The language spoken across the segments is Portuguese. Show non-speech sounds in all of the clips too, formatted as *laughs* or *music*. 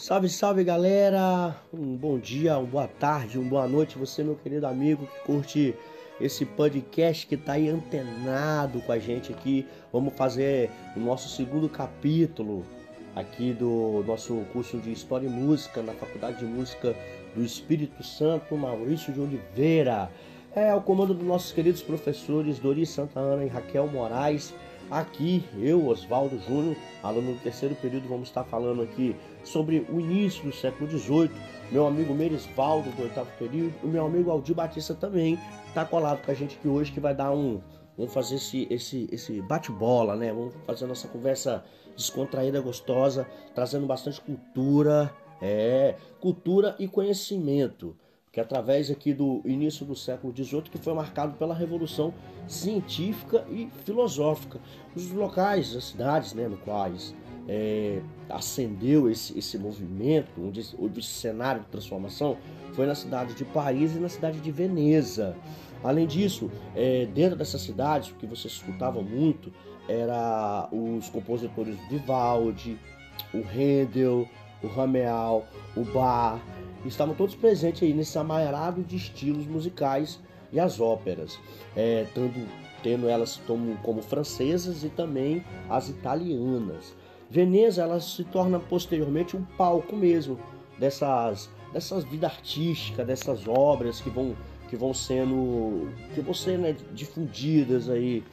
Salve, salve galera! Um bom dia, uma boa tarde, uma boa noite, você, meu querido amigo que curte esse podcast que tá aí antenado com a gente aqui. Vamos fazer o nosso segundo capítulo aqui do nosso curso de História e Música na Faculdade de Música do Espírito Santo, Maurício de Oliveira. É o comando dos nossos queridos professores Dori Santa Ana e Raquel Moraes. Aqui, eu, Oswaldo Júnior, aluno do terceiro período, vamos estar falando aqui sobre o início do século XVIII. Meu amigo Merisvaldo, do oitavo período, e meu amigo Aldir Batista também está colado com a gente aqui hoje, que vai dar um. Vamos fazer esse, esse, esse bate-bola, né? Vamos fazer nossa conversa descontraída, gostosa, trazendo bastante cultura, é, cultura e conhecimento que através aqui do início do século XVIII, que foi marcado pela revolução científica e filosófica, os locais, as cidades, né, no quais é, acendeu esse, esse movimento, onde, onde esse cenário de transformação foi na cidade de Paris e na cidade de Veneza. Além disso, é, dentro dessas cidades, o que você escutava muito era os compositores Vivaldi, o Handel, o Rameal, o Bach, estavam todos presentes aí nesse amarrado de estilos musicais e as óperas, é, tendo, tendo elas como, como francesas e também as italianas. Veneza ela se torna posteriormente um palco mesmo dessas dessas vida artística, dessas obras que vão que vão sendo que vão sendo né, difundidas aí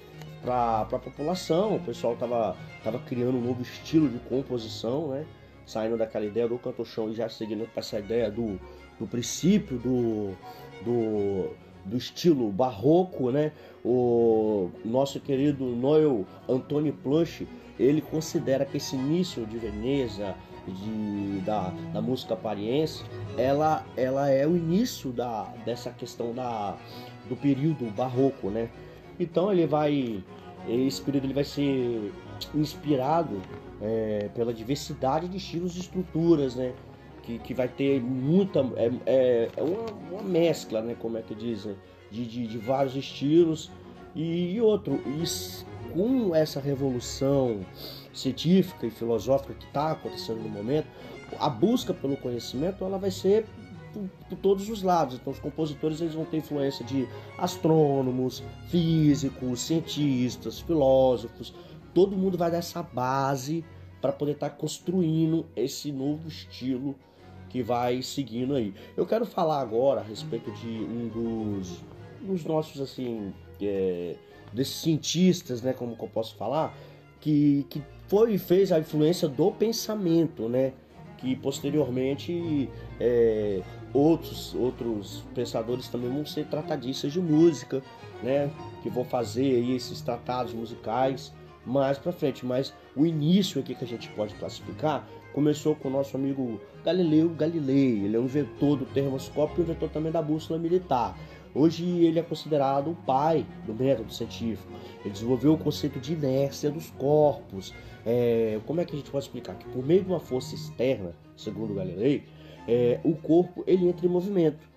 para a população. O pessoal tava tava criando um novo estilo de composição, né? Saindo daquela ideia do canto chão e já seguindo essa ideia do, do princípio do, do, do estilo barroco, né? O nosso querido Noel Antônio Plush, ele considera que esse início de Veneza, de, da, da música pariense, ela, ela é o início da, dessa questão da, do período barroco, né? Então ele vai, esse período ele vai ser inspirado é, pela diversidade de estilos e estruturas, né? Que, que vai ter muita. É, é, é uma, uma, mescla, né? Como é que dizem? De, de, de vários estilos. E, e outro, e com essa revolução científica e filosófica que está acontecendo no momento, a busca pelo conhecimento ela vai ser por, por, todos os lados. Então, os compositores eles vão ter influência de astrônomos, físicos, cientistas, filósofos, todo mundo vai dar essa base para poder estar tá construindo esse novo estilo que vai seguindo aí. Eu quero falar agora a respeito de um dos, dos nossos assim é, desses cientistas, né, como que eu posso falar, que, que foi e fez a influência do pensamento, né, que posteriormente é, outros outros pensadores também vão ser tratadistas de música, né, que vão fazer esses tratados musicais mais para frente, mas o início aqui que a gente pode classificar começou com o nosso amigo Galileu Galilei. Ele é um inventor do termoscópio e inventor também da bússola militar. Hoje ele é considerado o pai do método científico. Ele desenvolveu o conceito de inércia dos corpos. É, como é que a gente pode explicar? Que por meio de uma força externa, segundo Galilei, é, o corpo ele entra em movimento.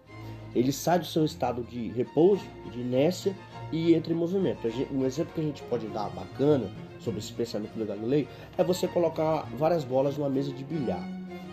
Ele sai do seu estado de repouso, de inércia, e entra em movimento. Um exemplo que a gente pode dar bacana sobre esse pensamento do Galilei é você colocar várias bolas numa mesa de bilhar.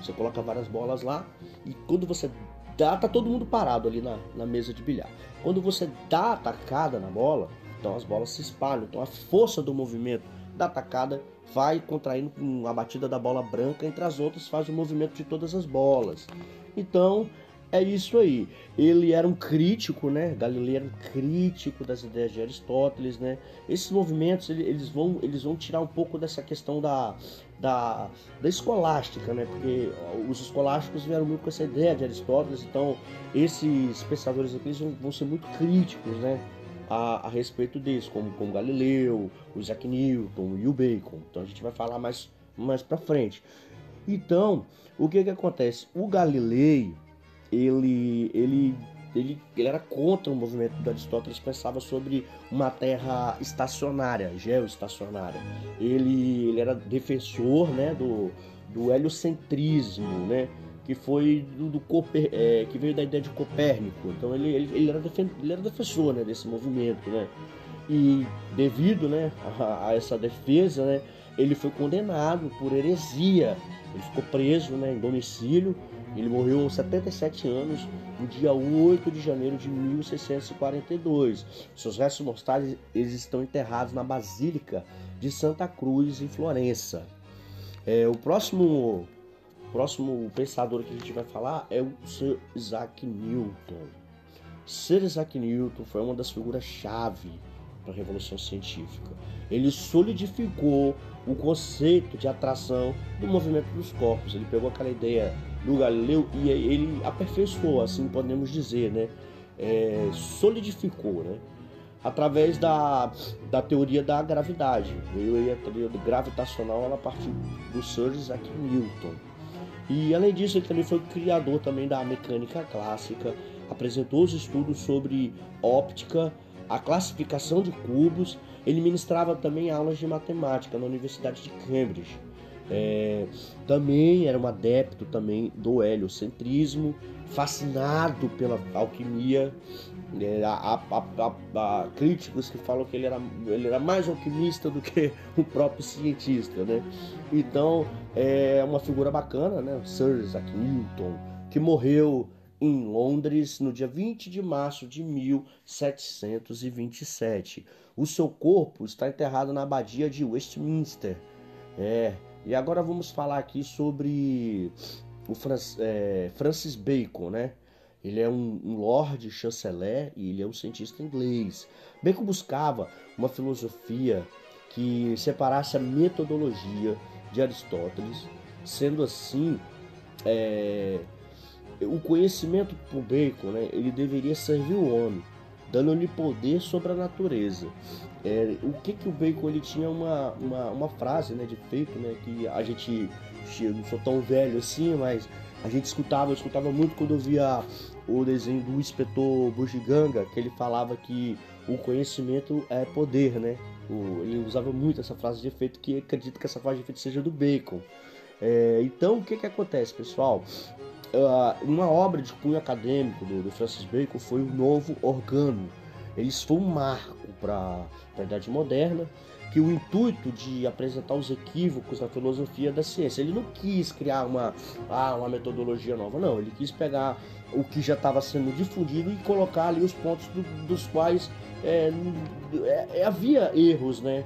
Você coloca várias bolas lá e quando você dá, tá todo mundo parado ali na, na mesa de bilhar. Quando você dá a tacada na bola, então as bolas se espalham. Então a força do movimento da tacada vai contraindo com a batida da bola branca entre as outras, faz o movimento de todas as bolas. Então é isso aí. Ele era um crítico, né? Galileu era um crítico das ideias de Aristóteles, né? Esses movimentos eles vão, eles vão tirar um pouco dessa questão da, da, da escolástica, né? Porque os escolásticos vieram muito com essa ideia de Aristóteles, então esses pensadores aqui vão, vão ser muito críticos, né? A, a, respeito disso, como, como Galileu, o Isaac Newton e o Bacon. Então a gente vai falar mais, mais pra frente. Então, o que que acontece? O Galileu ele, ele, ele, ele era contra o movimento do Aristóteles, pensava sobre uma terra estacionária, geoestacionária. Ele, ele era defensor né, do, do heliocentrismo, né, que foi do, do é, que veio da ideia de Copérnico. Então ele, ele, ele, era, defen, ele era defensor né, desse movimento, né? E devido né, a, a essa defesa, né, ele foi condenado por heresia. Ele ficou preso né, em domicílio. Ele morreu aos 77 anos, no dia 8 de janeiro de 1642. Seus restos mortais eles estão enterrados na Basílica de Santa Cruz, em Florença. É, o próximo, próximo pensador que a gente vai falar é o Sir Isaac Newton. Sir Isaac Newton foi uma das figuras-chave para a Revolução Científica. Ele solidificou o conceito de atração do movimento dos corpos. Ele pegou aquela ideia do Galileu e ele aperfeiçoou, assim podemos dizer, né? É, solidificou, né? Através da, da teoria da gravidade. Veio aí a teoria gravitacional ela partiu do Sir Isaac Newton. E além disso, ele também foi criador também da mecânica clássica, apresentou os estudos sobre óptica, a classificação de cubos. Ele ministrava também aulas de matemática na Universidade de Cambridge. É, também era um adepto também do heliocentrismo, fascinado pela alquimia. É, há, há, há, críticos que falam que ele era, ele era mais alquimista do que o próprio cientista, né? Então é uma figura bacana, né? Sir Isaac Newton, que morreu em Londres no dia 20 de março de 1727. O seu corpo está enterrado na abadia de Westminster. É, e agora vamos falar aqui sobre o é, Francis Bacon, né? Ele é um, um lord chanceler e ele é um cientista inglês. Bacon buscava uma filosofia que separasse a metodologia de Aristóteles, sendo assim, é, o conhecimento por Bacon, né, ele deveria servir o homem, dando-lhe poder sobre a natureza. É, o que que o Bacon ele tinha uma, uma, uma frase né, de feito né, que a gente eu não sou tão velho assim, mas a gente escutava, eu escutava muito quando eu via o desenho do inspetor Bugiganga, que ele falava que o conhecimento é poder, né? O, ele usava muito essa frase de efeito, que acredito que essa frase de efeito seja do Bacon. É, então, o que que acontece, pessoal? Uh, uma obra de cunho acadêmico do, do Francis Bacon foi o Novo Organo. Eles foi um marco para a Idade Moderna, que o intuito de apresentar os equívocos da filosofia da ciência. Ele não quis criar uma, ah, uma metodologia nova, não. Ele quis pegar o que já estava sendo difundido e colocar ali os pontos do, dos quais é, é, havia erros, né?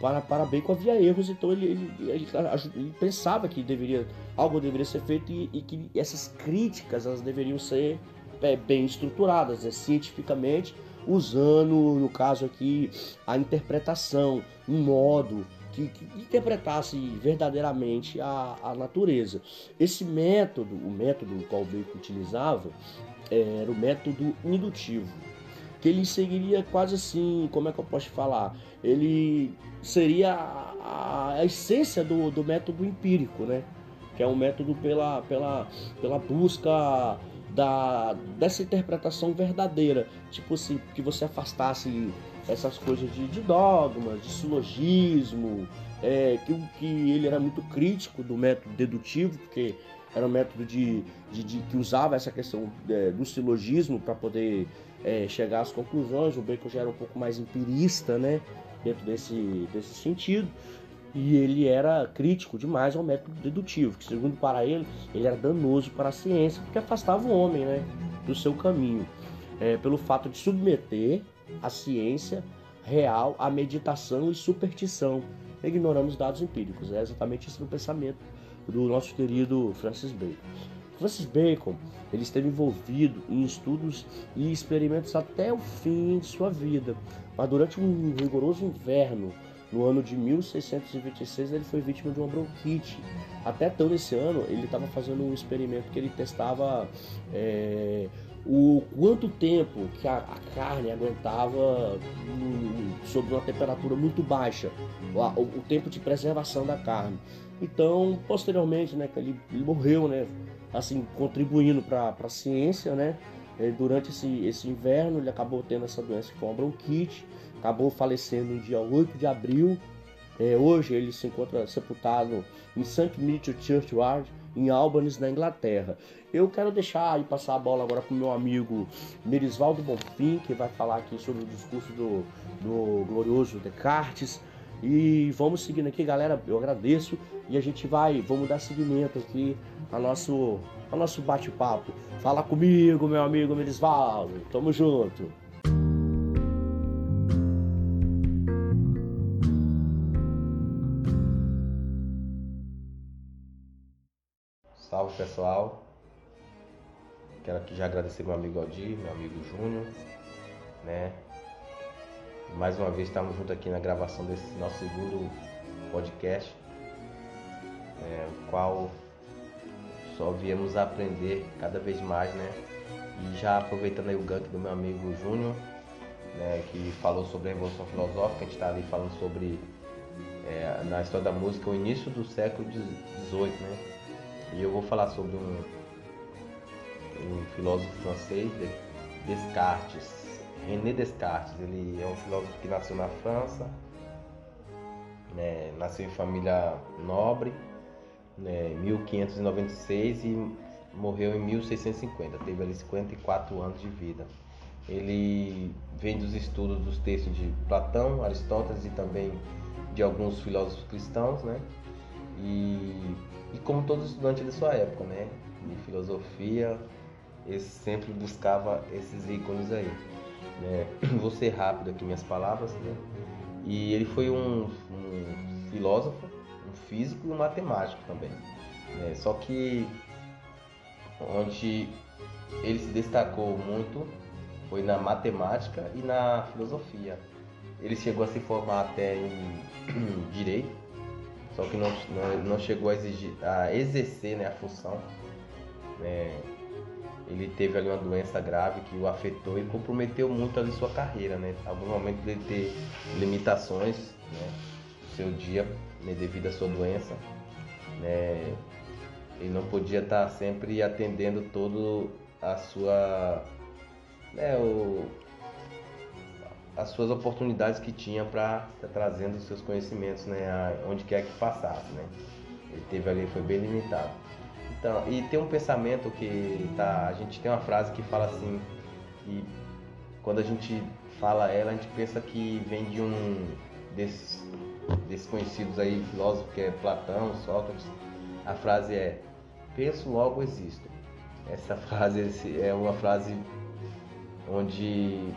Para, para Bacon havia erros, então ele, ele, ele, ele, pensava que deveria algo deveria ser feito e, e que essas críticas elas deveriam ser é, bem estruturadas, né, cientificamente usando, no caso aqui, a interpretação, um modo que, que interpretasse verdadeiramente a, a natureza. Esse método, o método qual Bacon utilizava, era o método indutivo, que ele seguiria quase assim, como é que eu posso falar? Ele seria a, a essência do, do método empírico, né? Que é um método pela, pela, pela busca da, dessa interpretação verdadeira. Tipo assim, que você afastasse essas coisas de, de dogmas, de silogismo, é, que, que ele era muito crítico do método dedutivo, porque era um método de, de, de que usava essa questão é, do silogismo para poder é, chegar às conclusões. O Bacon já era um pouco mais empirista, né, dentro desse, desse sentido e ele era crítico demais ao método dedutivo, que segundo para ele, ele era danoso para a ciência, porque afastava o homem né, do seu caminho, é, pelo fato de submeter a ciência real à meditação e superstição, ignorando os dados empíricos. É exatamente isso no pensamento do nosso querido Francis Bacon. Francis Bacon ele esteve envolvido em estudos e experimentos até o fim de sua vida, mas durante um rigoroso inverno no ano de 1626 ele foi vítima de uma bronquite. Até todo esse ano ele estava fazendo um experimento que ele testava é, o quanto tempo que a, a carne aguentava sob uma temperatura muito baixa, o, o, tempo de preservação da carne. Então, posteriormente, né, ele, ele morreu, né, assim, contribuindo para a ciência, né, durante esse, esse inverno ele acabou tendo essa doença com a bronquite acabou falecendo no dia 8 de abril. É, hoje ele se encontra sepultado em St. Mitchell Churchyard, em Albany, na Inglaterra. Eu quero deixar e passar a bola agora para o meu amigo Merisvaldo Bonfim, que vai falar aqui sobre o discurso do, do glorioso Descartes. E vamos seguindo aqui, galera. Eu agradeço e a gente vai, vamos dar seguimento aqui a nosso, a nosso bate-papo. Fala comigo, meu amigo Melisvaldo. Tamo junto. Salve pessoal, quero aqui já agradecer meu amigo Aldir, meu amigo Júnior, né? Mais uma vez estamos juntos aqui na gravação desse nosso segundo podcast, é, o qual só viemos aprender cada vez mais, né? E já aproveitando aí o gank do meu amigo Júnior, né, que falou sobre a Revolução Filosófica, a gente está ali falando sobre, é, na história da música, o início do século XVIII, né? E eu vou falar sobre um, um filósofo francês, Descartes, René Descartes. Ele é um filósofo que nasceu na França, né, nasceu em família nobre, né, em 1596 e morreu em 1650. Teve ali 54 anos de vida. Ele vem dos estudos dos textos de Platão, Aristóteles e também de alguns filósofos cristãos, né? E e como todo estudante de sua época, né? De filosofia, ele sempre buscava esses ícones aí. Né? *clears throat* Vou ser rápido aqui minhas palavras, né? E ele foi um, um filósofo, físico e um matemático também. Né? Só que onde ele se destacou muito foi na matemática e na filosofia. Ele chegou a se formar até em *clears throat* direito, só que não, não, não chegou a, exigir, a exercer né, a função. É, ele teve ali uma doença grave que o afetou e comprometeu muito ali sua carreira, né? Algum momento ele ter limitações, né? Seu dia, né, devido à sua doença, né? Ele não podia estar sempre atendendo todo a sua, né? O, as suas oportunidades que tinha para estar trazendo os seus conhecimentos, né, onde quer que passasse, né. Ele teve ali foi bem limitado. Então, e tem um pensamento que tá, a gente tem uma frase que fala assim, que quando a gente fala ela, a gente pensa que vem de um desses, desses conhecidos aí filósofos que é Platão, Sócrates. A frase é: penso logo existo. Essa *laughs* frase é uma frase onde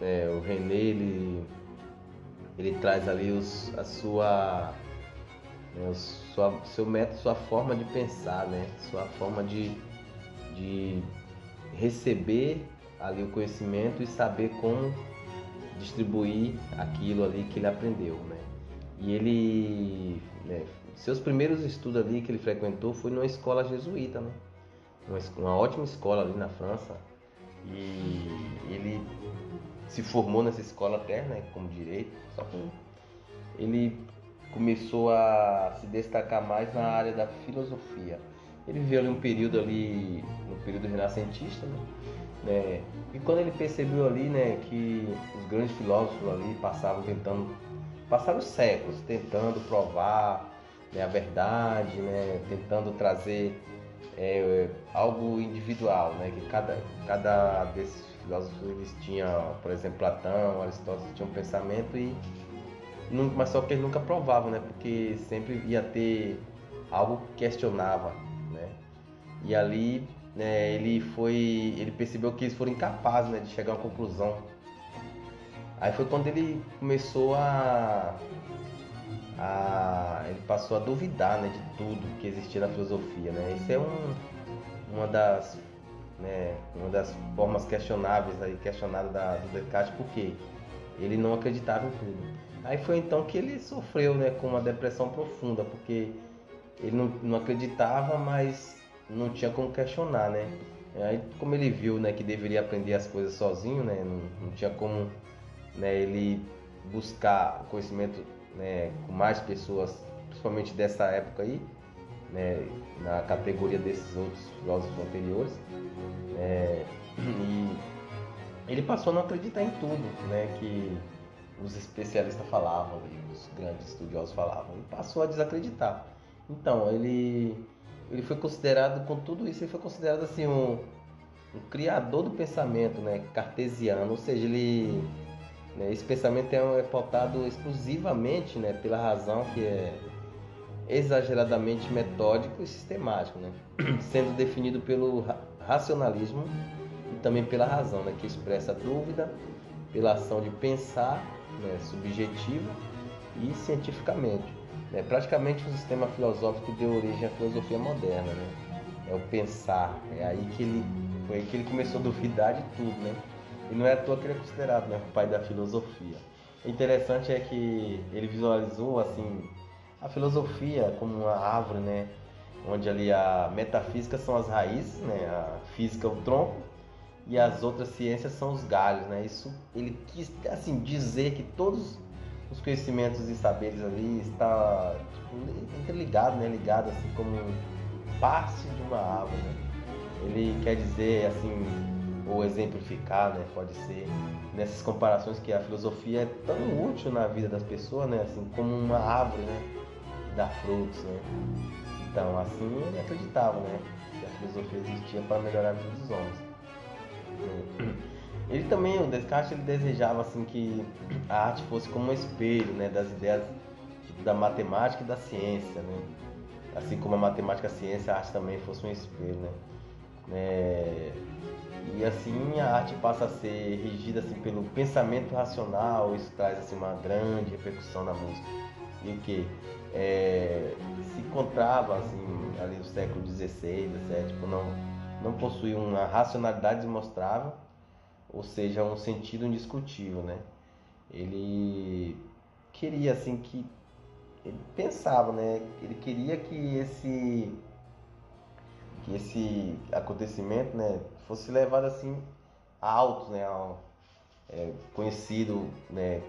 é, o René ele, ele traz ali os, a sua, né, sua, seu método, sua forma de pensar, né? Sua forma de, de receber ali o conhecimento e saber como distribuir aquilo ali que ele aprendeu, né? E ele, né, seus primeiros estudos ali que ele frequentou foi numa escola jesuíta, né? Uma, uma ótima escola ali na França. E ele se formou nessa escola até, né, como direito, só que ele começou a se destacar mais na área da filosofia. Ele viveu ali um período ali, no um período renascentista, né? né? E quando ele percebeu ali, né, que os grandes filósofos ali passavam tentando, passaram séculos tentando provar né, a verdade, né, tentando trazer é, algo individual, né, que cada, cada desses filósofos eles tinham, por exemplo, Platão, Aristóteles tinham um pensamento e mas só que eles nunca provavam, né? Porque sempre ia ter algo que questionava? E ali, né, ele foi, ele percebeu que eles foram incapazes, né, de chegar a uma conclusão. Aí foi quando ele começou a, a ele passou a duvidar, né, de tudo que existia na filosofia, né? Isso é um, uma das né, uma das formas questionáveis aí, questionada da, do Descartes, porque ele não acreditava em tudo. Aí foi então que ele sofreu né, com uma depressão profunda, porque ele não, não acreditava, mas não tinha como questionar, né? Aí como ele viu né, que deveria aprender as coisas sozinho, né, não, não tinha como né, ele buscar conhecimento né, com mais pessoas, principalmente dessa época aí, né, na categoria desses outros filósofos anteriores. É, e ele passou a não acreditar em tudo né, que os especialistas falavam os grandes estudiosos falavam. Ele passou a desacreditar. Então, ele, ele foi considerado, com tudo isso, ele foi considerado assim um, um criador do pensamento né, cartesiano, ou seja, ele, Né? Esse pensamento é, é pautado exclusivamente né, pela razão que é exageradamente metódico e sistemático, né? *clears throat* sendo definido pelo racionalismo e também pela razão, né? que expressa a dúvida pela ação de pensar né? subjetiva e cientificamente. Né? Praticamente o sistema filosófico deu origem à filosofia moderna. Né? É o pensar, é aí que ele, foi aí que ele começou a duvidar de tudo. Né? E não é à toa que ele é considerado né? o pai da filosofia. O interessante é que ele visualizou assim a filosofia como uma árvore, né? Onde ali a metafísica são as raízes, né? A física é o tronco e as outras ciências são os galhos, né? Isso ele quis assim dizer que todos os conhecimentos e saberes ali está tipo, interligado, né? Ligado assim como parte de uma árvore. Né? Ele quer dizer assim ou exemplificar, né? Pode ser nessas comparações que a filosofia é tão útil na vida das pessoas, né? Assim como uma árvore, né? dar frutos, né? Então, assim ele acreditava, né? Que a filosofia existia para melhorar a vida dos homens. *clears throat* Ele também, o Descartes, ele desejava assim que a arte fosse como um espelho, né, das ideias tipo, da matemática e da ciência, né? Assim como a matemática e a ciência, a arte também fosse um espelho, né? É... E assim a arte passa a ser regida assim pelo pensamento racional, isso traz assim uma grande repercussão na música. E o que? é, se encontrava assim, ali no século XVI, XVII, tipo, não, não possuía uma racionalidade demonstrável, ou seja, um sentido indiscutível, né? Ele queria assim que ele pensava, né? Ele queria que esse que esse acontecimento, né, fosse levado assim alto, né, ao, é, conhecido, né,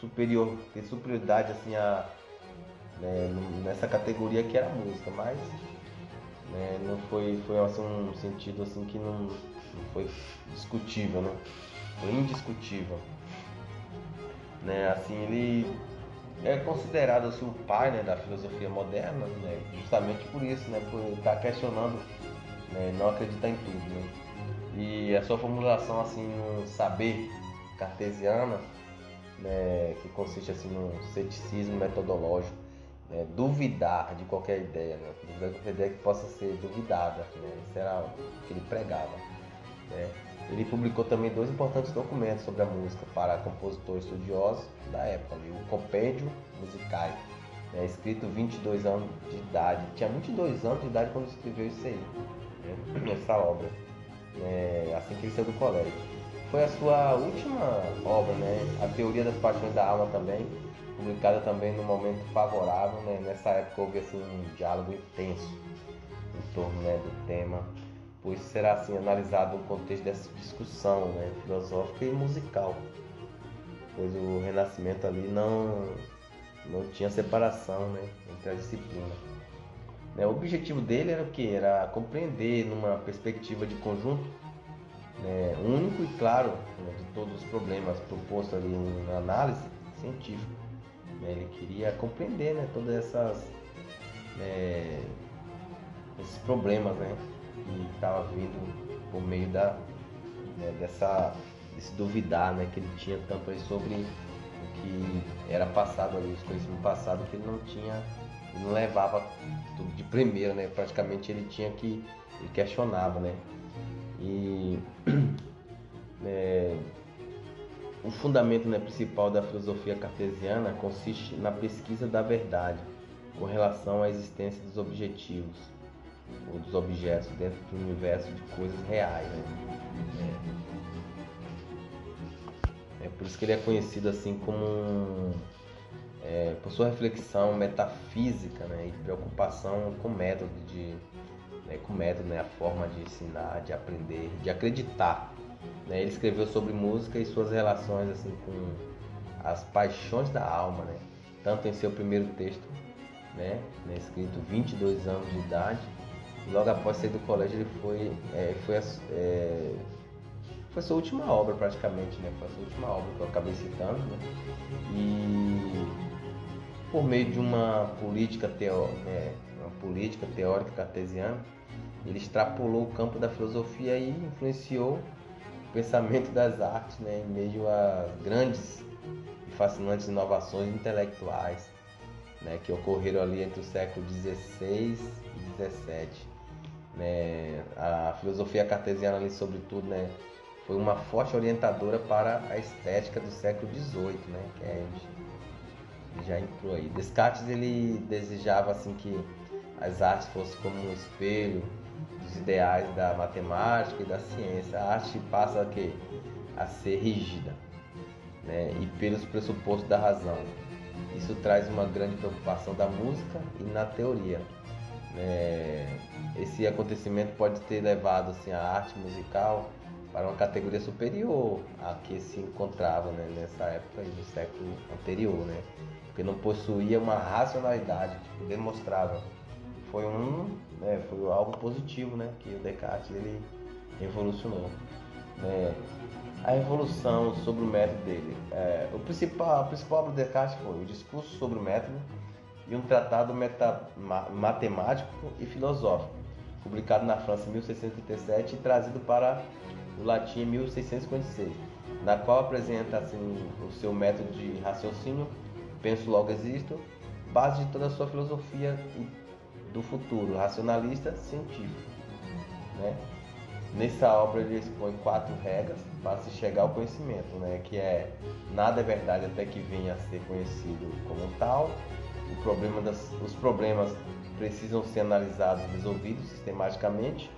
superior, ter superioridade assim a né, nessa categoria que era música, mas né, não foi, foi assim, um sentido assim que não foi discutível, né? Foi indiscutível. Né, assim, ele é considerado assim, o pai né, da filosofia moderna, né, justamente por isso, né, por estar questionando, né, não acreditar em tudo. Né? E a sua formulação assim, no saber cartesiana, né, que consiste assim, no ceticismo metodológico, né, duvidar de qualquer ideia, né? duvidar de qualquer ideia que possa ser duvidada. Né? Era o que ele pregava. Né? Ele publicou também dois importantes documentos sobre a música para compositores estudiosos da época, ali, o Compêndio Musicae, né? escrito 22 anos de idade. Tinha 22 anos de idade quando escreveu isso aí, né? *clears throat* essa obra, né? assim que ele saiu do colégio. Foi a sua última obra, né? A Teoria das Paixões da Alma também, publicada também no momento favorável, né? nessa época houve assim, um diálogo intenso em torno né, do tema, pois será assim analisado no contexto dessa discussão né, filosófica e musical, pois o Renascimento ali não, não tinha separação né, entre as disciplinas. Né, o objetivo dele era o que? Era compreender numa perspectiva de conjunto né, único e claro né, de todos os problemas propostos ali na análise científica né? Ele queria compreender né, todas essas é, esses problemas né, que estava vindo por meio da né, dessa desse duvidar né, que ele tinha tanto aí sobre o que era passado ali, os conhecimentos passados que ele não tinha, ele não levava tudo de primeira, né? Praticamente ele tinha que ele questionava, né? E *clears throat* é, o fundamento né, principal da filosofia cartesiana consiste na pesquisa da verdade com relação à existência dos objetivos ou dos objetos dentro do universo de coisas reais. Né? É. é. por isso que ele é conhecido assim como é, por sua reflexão metafísica né, e preocupação com método de né, com método, né, a forma de ensinar, de aprender, de acreditar né? Ele escreveu sobre música e suas relações assim com as paixões da alma, né? tanto em seu primeiro texto, né? né? escrito 22 anos de idade, logo após sair do colégio ele foi, é, foi, a, é, foi sua última obra praticamente, né? foi a sua última obra que eu acabei citando, né? e por meio de uma política, teó né? uma política teórica cartesiana, ele extrapolou o campo da filosofia e influenciou pensamento das artes, né, em meio a grandes e fascinantes inovações intelectuais né, que ocorreram ali entre o século XVI e XVII. Né? A filosofia cartesiana ali, sobretudo, né, foi uma forte orientadora para a estética do século XVIII, né, que é, já entrou aí. Descartes ele desejava assim que as artes fossem como um espelho dos ideais da matemática e da ciência. A arte passa a, quê? a ser rígida né? e pelos pressupostos da razão. Isso traz uma grande preocupação da música e na teoria. Né? Esse acontecimento pode ter levado assim, a arte musical para uma categoria superior à que se encontrava né? nessa época e no século anterior, né? porque não possuía uma racionalidade que demonstrava. Foi um, né? foi algo positivo, né? Que o Descartes ele revolucionou. Né? a revolução sobre o método dele. É, o principal, a principal obra de Descartes foi o discurso sobre o método e um tratado meta, ma, matemático e filosófico, publicado na França em 1637 e trazido para o latim em 1656, na qual apresenta assim, o seu método de raciocínio, penso logo existo, base de toda a sua filosofia do futuro, racionalista científico. Né? Nessa obra ele expõe quatro regras para se chegar ao conhecimento, né? que é nada é verdade até que venha a ser conhecido como tal, o problema das, os problemas precisam ser analisados resolvidos sistematicamente,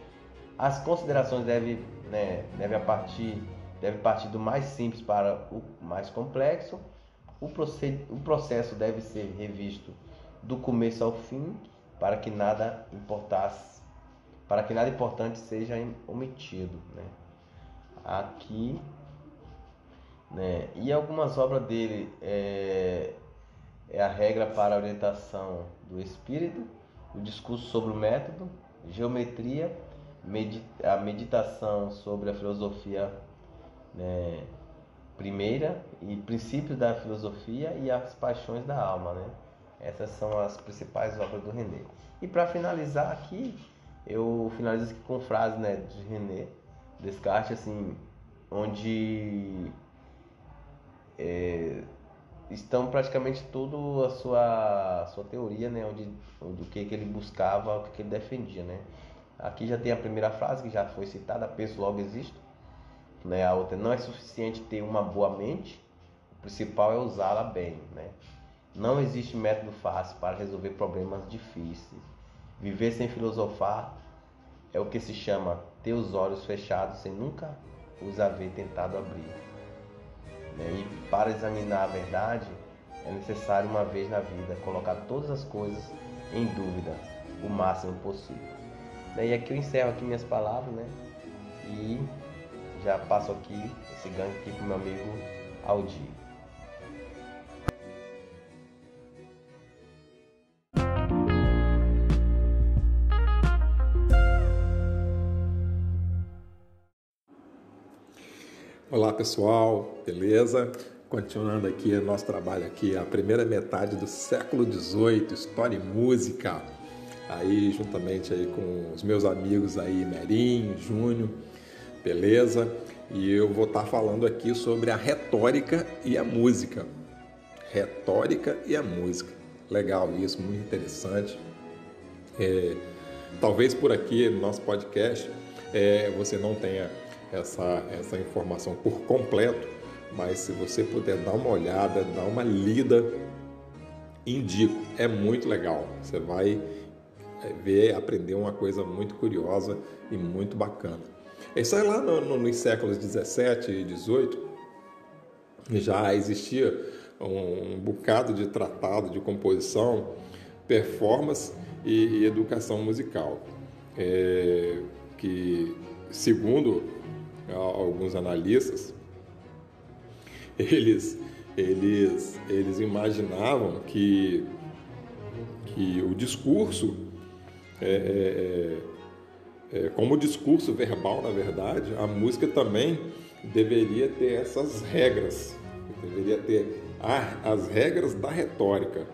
as considerações devem, né, devem, partir, devem partir do mais simples para o mais complexo, o, proced, o processo deve ser revisto do começo ao fim para que nada importasse para que nada importante seja omitido. Né? Aqui, né? e algumas obras dele é, é a regra para a orientação do espírito, o discurso sobre o método, geometria, a meditação sobre a filosofia né, primeira e princípios da filosofia e as paixões da alma, né? Essas são as principais obras do René. E para finalizar aqui, eu finalizo aqui com frase né, de René Descartes, assim, onde é, estão praticamente toda a sua, a sua teoria, né, onde, do que, que ele buscava, o que, que ele defendia. Né. Aqui já tem a primeira frase que já foi citada, penso logo existo. Né, a outra, não é suficiente ter uma boa mente, o principal é usá-la bem. Né. Não existe método fácil para resolver problemas difíceis. Viver sem filosofar é o que se chama ter os olhos fechados sem nunca os haver tentado abrir. Né? E para examinar a verdade, é necessário uma vez na vida colocar todas as coisas em dúvida o máximo possível. E aqui eu encerro aqui minhas palavras, né? E já passo aqui esse ganho aqui para o meu amigo Aldir. Olá pessoal, beleza? Continuando aqui nosso trabalho aqui, a primeira metade do século XVIII, história e música. Aí juntamente aí com os meus amigos aí, Merim, Júnior, beleza? E eu vou estar tá falando aqui sobre a retórica e a música. Retórica e a música. Legal isso, muito interessante. É, talvez por aqui no nosso podcast é, você não tenha essa, essa informação por completo, mas se você puder dar uma olhada, dar uma lida, indico, é muito legal. Você vai é, ver, aprender uma coisa muito curiosa e muito bacana. Isso aí lá no, no, nos séculos 17 e 18 já existia um, um bocado de tratado de composição, performance e, e educação musical, é, que segundo alguns analistas, eles, eles, eles imaginavam que, que o discurso, é, é, é, como o discurso verbal, na verdade, a música também deveria ter essas regras, deveria ter as regras da retórica.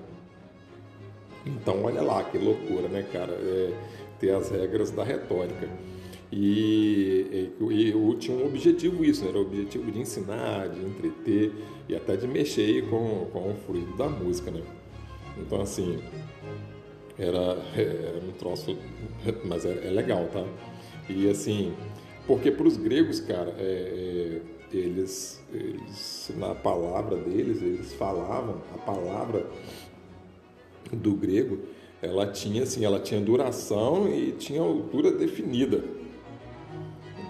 Então, olha lá que loucura, né, cara? É, ter as regras da retórica. E, e, e tinha um objetivo isso, né? era o objetivo de ensinar, de entreter e até de mexer com, com o fluido da música, né? Então, assim, era, era um troço, mas é, é, legal, tá? E assim, porque para os gregos, cara, é, é, eles, eles, na palavra deles, eles falavam, a palavra do grego, ela tinha assim, ela tinha duração e tinha altura definida.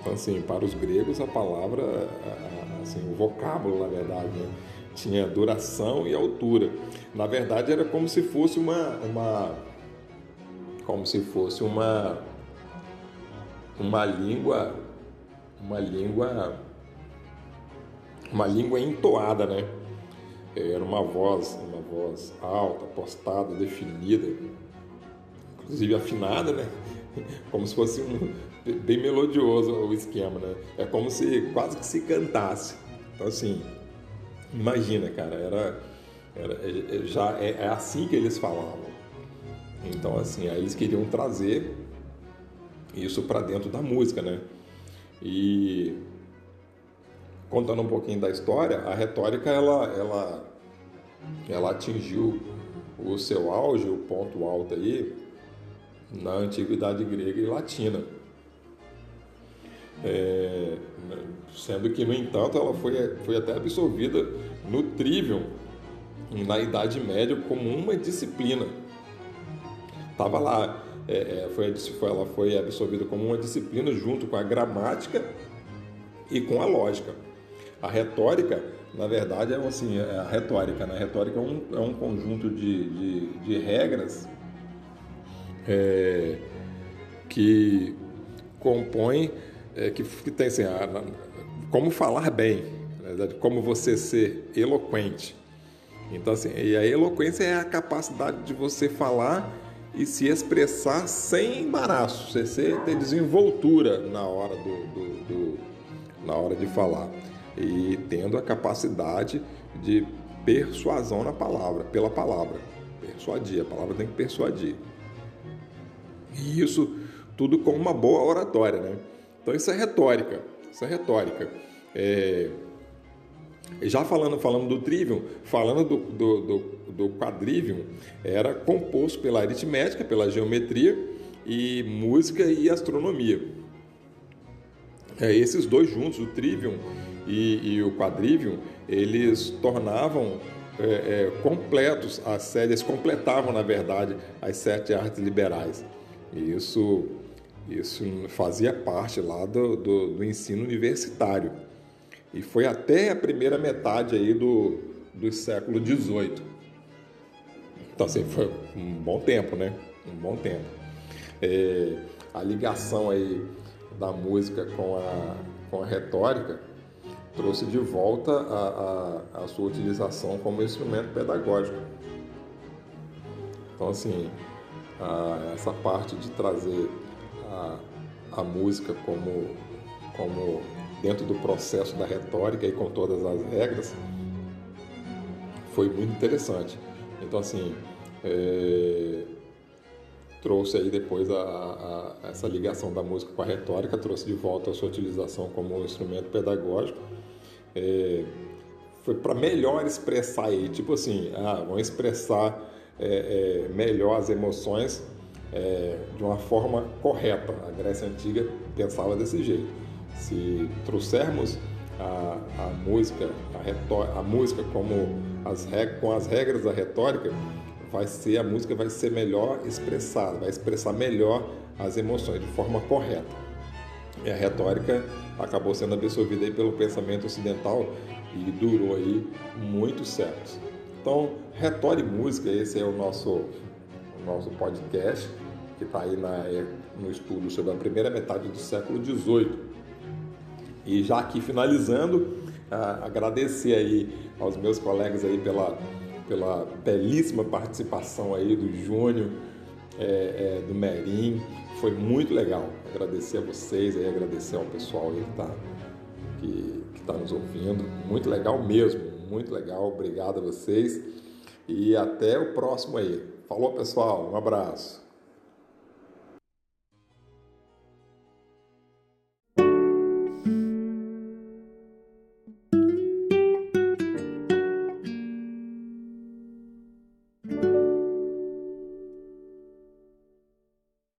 Então, assim, para os gregos, a palavra, assim, o vocábulo, na verdade, né? tinha duração e altura. Na verdade, era como se fosse uma, uma como se fosse uma uma língua uma língua uma língua entoada, né? Era uma voz, uma voz alta, postada, definida, inclusive afinada, né? *laughs* Como se fosse um bem melodioso o esquema, né? É como se quase que se cantasse. Então assim, imagina, cara, era, era é, já é, é assim que eles falavam. Então, assim, aí eles queriam trazer isso para dentro da música, né? E contando um pouquinho da história, a retórica ela, ela, ela atingiu o seu auge, o ponto alto aí, na antiguidade grega e latina. É, sendo que, no entanto, ela foi, foi até absorvida no Trivium, na Idade Média, como uma disciplina estava lá, é, é foi, ela foi absorvida como uma disciplina junto com a gramática e com a lógica. A retórica, na verdade, é assim, é a retórica, né? A retórica é um, é um conjunto de, de, de regras é, que compõe, é, que, que tem assim, a, como falar bem, como você ser eloquente. Então, assim, e a eloquência é a capacidade de você falar e se expressar sem embaraço, você ter desenvoltura na hora, do, do, do, na hora de falar e tendo a capacidade de persuasão na palavra, pela palavra. Persuadir, a palavra tem que persuadir. E isso tudo com uma boa oratória, né? Então isso é retórica, isso é retórica. É, já falando, falando do trivium, falando do, do, do, do quadrivium, era composto pela aritmética, pela geometria e música e astronomia. É, esses dois juntos, o trivium e, e o quadrivium, eles tornavam é, é, completos as séries, completavam, na verdade, as sete artes liberais. E isso, isso fazia parte lá do, do, do ensino universitário. E foi até a primeira metade aí do, do século XVIII. Então, assim, foi um bom tempo, né? Um bom tempo. É, a ligação aí da música com a, com a retórica trouxe de volta a, a, a sua utilização como instrumento pedagógico. Então, assim, a, essa parte de trazer a, a música como, como dentro do processo da retórica e com todas as regras, foi muito interessante. Então, assim, é, trouxe aí depois a, a, essa ligação da música com a retórica, trouxe de volta a sua utilização como um instrumento pedagógico. É, foi para melhor expressar aí, tipo assim, ah, vão expressar é, é, melhor as emoções é, de uma forma correta. A Grécia Antiga pensava desse jeito. Se trouxermos a, a música, a, a música como as com as regras da retórica, vai ser a música vai ser melhor expressada, vai expressar melhor as emoções de forma correta. E a retórica acabou sendo absorvida aí pelo pensamento ocidental e durou aí muitos séculos. Então, retórica e música, esse é o nosso, o nosso podcast que está aí na, no estudo sobre a primeira metade do século XVIII. E já aqui finalizando, agradecer aí aos meus colegas aí pela, pela belíssima participação aí do Júnior, é, é, do Merim, foi muito legal. Agradecer a vocês aí, agradecer ao pessoal aí que está que, que tá nos ouvindo, muito legal mesmo, muito legal, obrigado a vocês e até o próximo aí. Falou pessoal, um abraço.